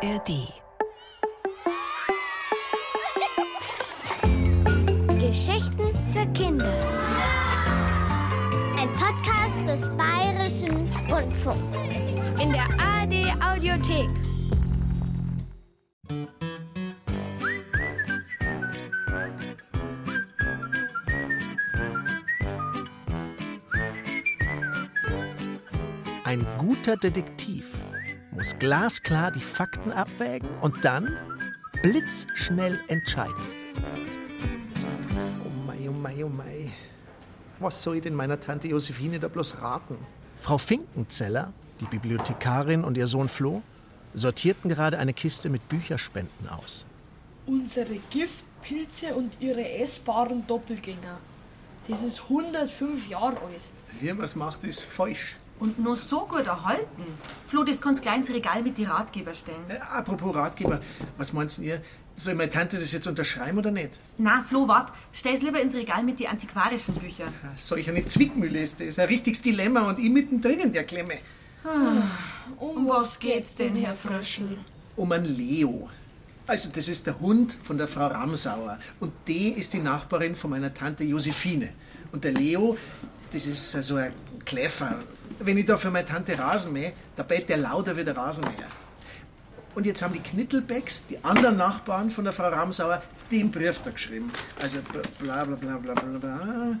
ARD. Geschichten für Kinder. Ein Podcast des Bayerischen Rundfunks. In der ARD Audiothek. Ein guter Detektiv muss glasklar die Fakten abwägen und dann blitzschnell entscheiden. Oh mei, oh mei, oh mei. Was soll ich denn meiner Tante Josephine da bloß raten? Frau Finkenzeller, die Bibliothekarin und ihr Sohn Flo, sortierten gerade eine Kiste mit Bücherspenden aus. Unsere Giftpilze und ihre essbaren Doppelgänger. Das ist 105 Jahre alt. Wie man es macht, ist falsch. Und nur so gut erhalten. Flo, das kannst gleich ins Regal mit die Ratgeber stellen. Äh, apropos Ratgeber, was meinst ihr? Soll meine Tante das jetzt unterschreiben oder nicht? Na, Flo, wart, stell's lieber ins Regal mit die antiquarischen Bücher. Solch eine Zwickmühle ist das. Ein richtiges Dilemma und ich mittendrin in der Klemme. Um was geht's denn, Herr Fröschel? Um einen Leo. Also, das ist der Hund von der Frau Ramsauer. Und die ist die Nachbarin von meiner Tante Josephine. Und der Leo, das ist so ein Kläffer. Wenn ich da für meine Tante Rasen mähe, da bellt der lauter wie der Rasenmäher. Und jetzt haben die Knittelbecks, die anderen Nachbarn von der Frau Ramsauer, den Brief da geschrieben. Also bla bla bla bla bla bla.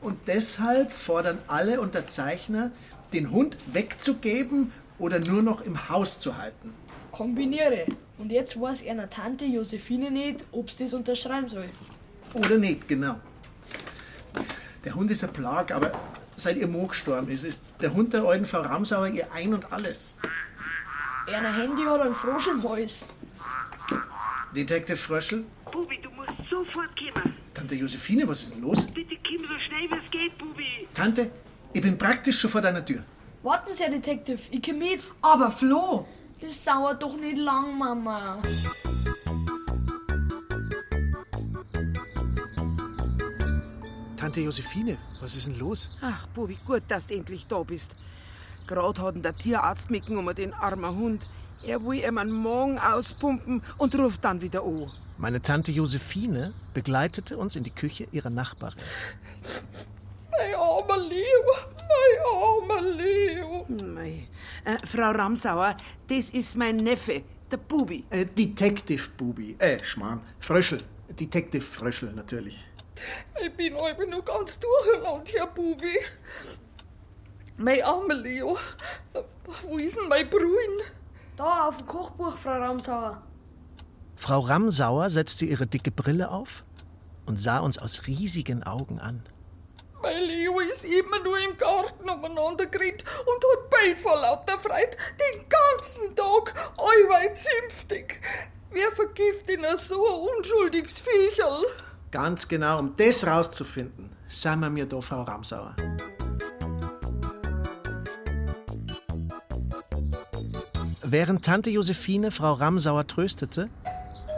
Und deshalb fordern alle Unterzeichner, den Hund wegzugeben oder nur noch im Haus zu halten. Kombiniere. Und jetzt weiß einer Tante Josephine nicht, ob sie das unterschreiben soll. Oder nicht, genau. Der Hund ist ein Plag, aber seit ihr Mo gestorben ist, ist der Hund der alten Frau Ramsauer ihr Ein und Alles. Einer Handy hat einen Frosch im Hals. Detective Fröschel, Bubi, du musst sofort kommen. Tante Josephine, was ist denn los? Bitte komm so schnell wie es geht, Bubi. Tante, ich bin praktisch schon vor deiner Tür. Warten Sie, Herr Detective, ich komm mit. Aber Flo, Das dauert doch nicht lang, Mama. Tante Josephine, was ist denn los? Ach, Bubi, gut, dass du endlich da bist. Gerade hat der Tierarzt mitgenommen, den armen Hund. Er will ihm einen Magen auspumpen und ruft dann wieder an. Meine Tante Josephine begleitete uns in die Küche ihrer Nachbarin. Mein armer Leo, mein armer Leo. Mei. Äh, Frau Ramsauer, das ist mein Neffe, der Bubi. Äh, Detective Bubi. Äh, Schmarrn. Fröschel. Detective Fröschel, natürlich. Ich bin heute noch ganz durcheinander, Herr Bubi. Mein armer Leo. Wo ist denn mein Bruin? Da, auf dem Kochbuch, Frau Ramsauer. Frau Ramsauer setzte ihre dicke Brille auf und sah uns aus riesigen Augen an. Mein Leo ist immer nur im Garten umeinander gerannt und hat bellt vor lauter Freude den ganzen Tag allweil zünftig. Wer vergift ihn so ein unschuldiges Viecherl? Ganz genau, um das rauszufinden, sind wir mir da, Frau Ramsauer. Während Tante Josephine Frau Ramsauer tröstete,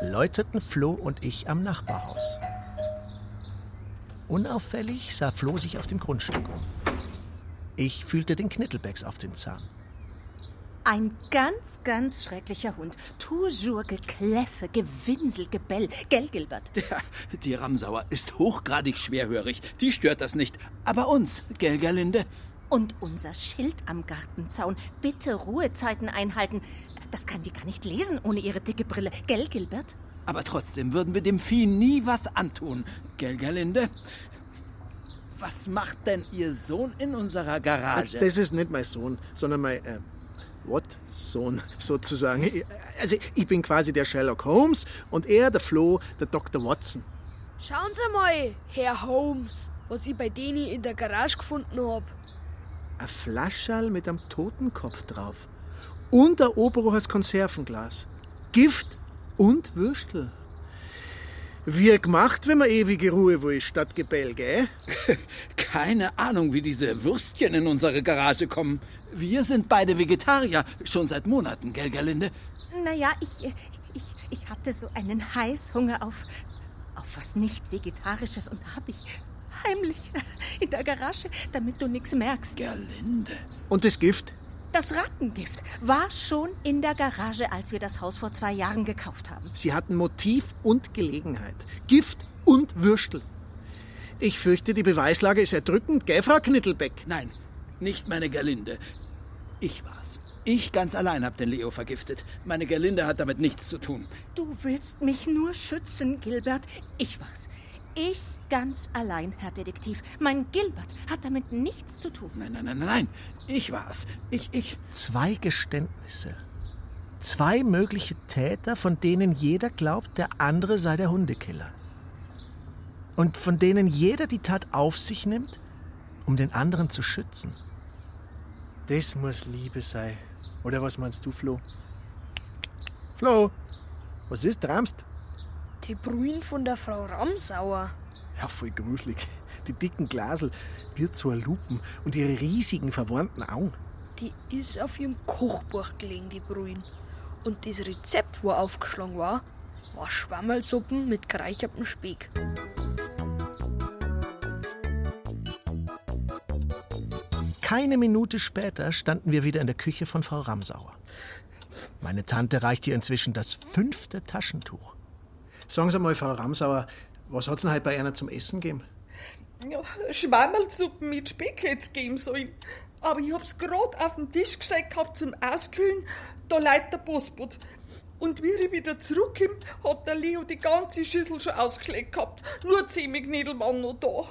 läuteten Flo und ich am Nachbarhaus. Unauffällig sah Flo sich auf dem Grundstück um. Ich fühlte den Knittelbecks auf den Zahn. Ein ganz, ganz schrecklicher Hund. Toujours Gekläffe, Gewinsel, Gebell. Gell, Gilbert? Ja, die Ramsauer ist hochgradig schwerhörig. Die stört das nicht. Aber uns, gell, Gerlinde? Und unser Schild am Gartenzaun. Bitte Ruhezeiten einhalten. Das kann die gar nicht lesen ohne ihre dicke Brille. Gell, Gilbert? Aber trotzdem würden wir dem Vieh nie was antun, gell, Gerlinde? Was macht denn Ihr Sohn in unserer Garage? Das ist nicht mein Sohn, sondern mein äh, what Sohn sozusagen. Ich- Also ich bin quasi der Sherlock Holmes und er der Flo, der Dr. Watson. Schauen Sie mal, Herr Holmes, was ich bei denen in der Garage gefunden hab. Ein Flascherl mit einem Totenkopf drauf. Und ein Oberhohes Konservenglas. Gift und Würstel. Wie gemacht, wenn man ewige Ruhe will, statt Gebell, gell? Keine Ahnung, wie diese Würstchen in unsere Garage kommen. Wir sind beide Vegetarier, schon seit Monaten, gell, Gerlinde? Naja, ich, ich, ich hatte so einen Heißhunger auf, auf was nicht Vegetarisches und hab ich heimlich in der Garage, damit du nichts merkst. Gerlinde. Und das Gift? Das Rattengift war schon in der Garage, als wir das Haus vor zwei Jahren gekauft haben. Sie hatten Motiv und Gelegenheit. Gift und Würstel. Ich fürchte, die Beweislage ist erdrückend, gell, Frau Knittelbeck? Nein, nicht meine Gerlinde. Ich war's. Ich ganz allein hab den Leo vergiftet. Meine Gerlinde hat damit nichts zu tun. Du willst mich nur schützen, Gilbert. Ich war's. Ich ganz allein, Herr Detektiv. Mein Gilbert hat damit nichts zu tun. Nein, nein, nein, nein. Ich war's. Ich, ich. Zwei Geständnisse. Zwei mögliche Täter, von denen jeder glaubt, der andere sei der Hundekiller. Und von denen jeder die Tat auf sich nimmt, um den anderen zu schützen. Das muss Liebe sein. Oder was meinst du, Flo? Flo, was ist, träumst? Die Brühen von der Frau Ramsauer. Ja, voll gruselig. Die dicken Glasel, wie zwei Lupen und ihre riesigen verwandten Augen. Die ist auf ihrem Kochbuch gelegen, die Brühen. Und das Rezept, wo aufgeschlagen war, war Schwammerlsuppen mit gereichertem Speck. Keine Minute später standen wir wieder in der Küche von Frau Ramsauer. Meine Tante reicht ihr inzwischen das fünfte Taschentuch. Sagen Sie mal, Frau Ramsauer, was hat's denn heute bei einer zum Essen gegeben? Ja, Schwammerlsuppen mit Speck hätt's geben sollen. Aber ich hab's grad auf den Tisch gestellt gehabt zum Auskühlen, da leitet der Postbote. Und wie ich wieder zurückkomme, hat der Leo die ganze Schüssel schon ausgeschlägt gehabt. Nur Knädel waren noch da.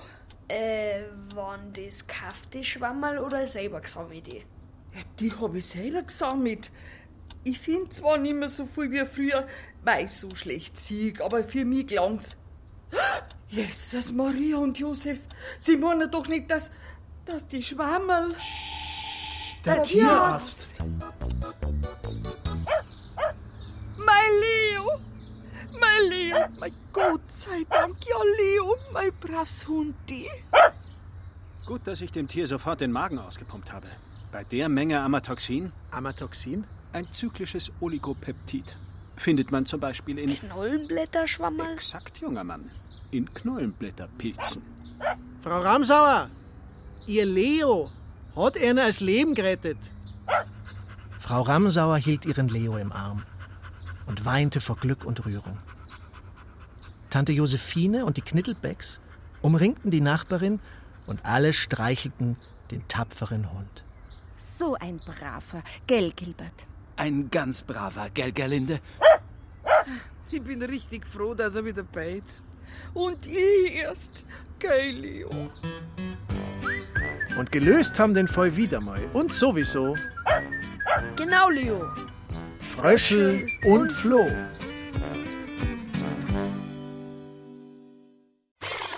Äh, waren das kaufte Schwammerl oder selber gesammelt? die? Ja, die hab ich selber gesammelt. Ich find zwar nicht mehr so viel wie früher, weil ich so schlecht sieg, aber für mich gelangt's. Jesus, Maria und Josef, Sie meinen doch nicht, dass, dass die Schwammerl... Der Tierarzt. Mein Mein Gott sei Dank, ja Leo, mein braves Hundi. Gut, dass ich dem Tier sofort den Magen ausgepumpt habe. Bei der Menge Amatoxin, Amatoxin? ein zyklisches Oligopeptid, findet man zum Beispiel in... Knollenblätterschwammerl? Exakt, junger Mann. In Knollenblätterpilzen. Frau Ramsauer, Ihr Leo hat einer das Leben gerettet. Frau Ramsauer hielt ihren Leo im Arm und weinte vor Glück und Rührung. Tante Josephine und die Knittelbecks umringten die Nachbarin und alle streichelten den tapferen Hund. So ein braver, gell, Gilbert? Ein ganz braver, gell, Gerlinde? Ich bin richtig froh, dass er wieder beit. Und ich erst, gell, Leo. Und gelöst haben den Fall wieder mal. Und sowieso Genau, Leo. Fröschel und Floh.